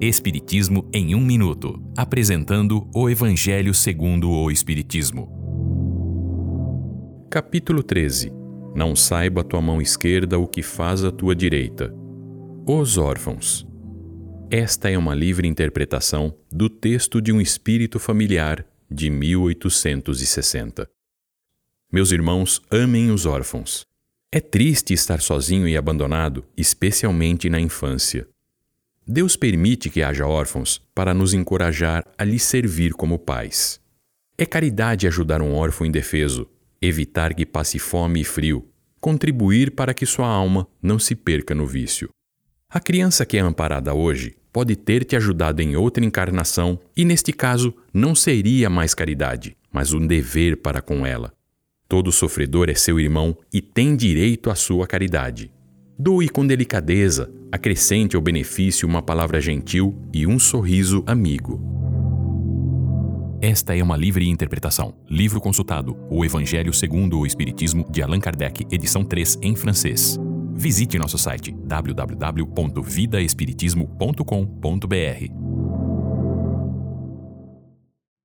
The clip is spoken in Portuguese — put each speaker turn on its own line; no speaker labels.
Espiritismo em um minuto, apresentando o Evangelho segundo o Espiritismo.
Capítulo 13. Não saiba a tua mão esquerda o que faz a tua direita. Os órfãos. Esta é uma livre interpretação do texto de um espírito familiar de 1860. Meus irmãos, amem os órfãos. É triste estar sozinho e abandonado, especialmente na infância. Deus permite que haja órfãos para nos encorajar a lhe servir como pais. É caridade ajudar um órfão indefeso, evitar que passe fome e frio, contribuir para que sua alma não se perca no vício. A criança que é amparada hoje pode ter te ajudado em outra encarnação e, neste caso, não seria mais caridade, mas um dever para com ela. Todo sofredor é seu irmão e tem direito à sua caridade. Doe com delicadeza, acrescente ao benefício uma palavra gentil e um sorriso amigo.
Esta é uma livre interpretação. Livro consultado: O Evangelho segundo o Espiritismo, de Allan Kardec, edição 3, em francês. Visite nosso site www.vidaespiritismo.com.br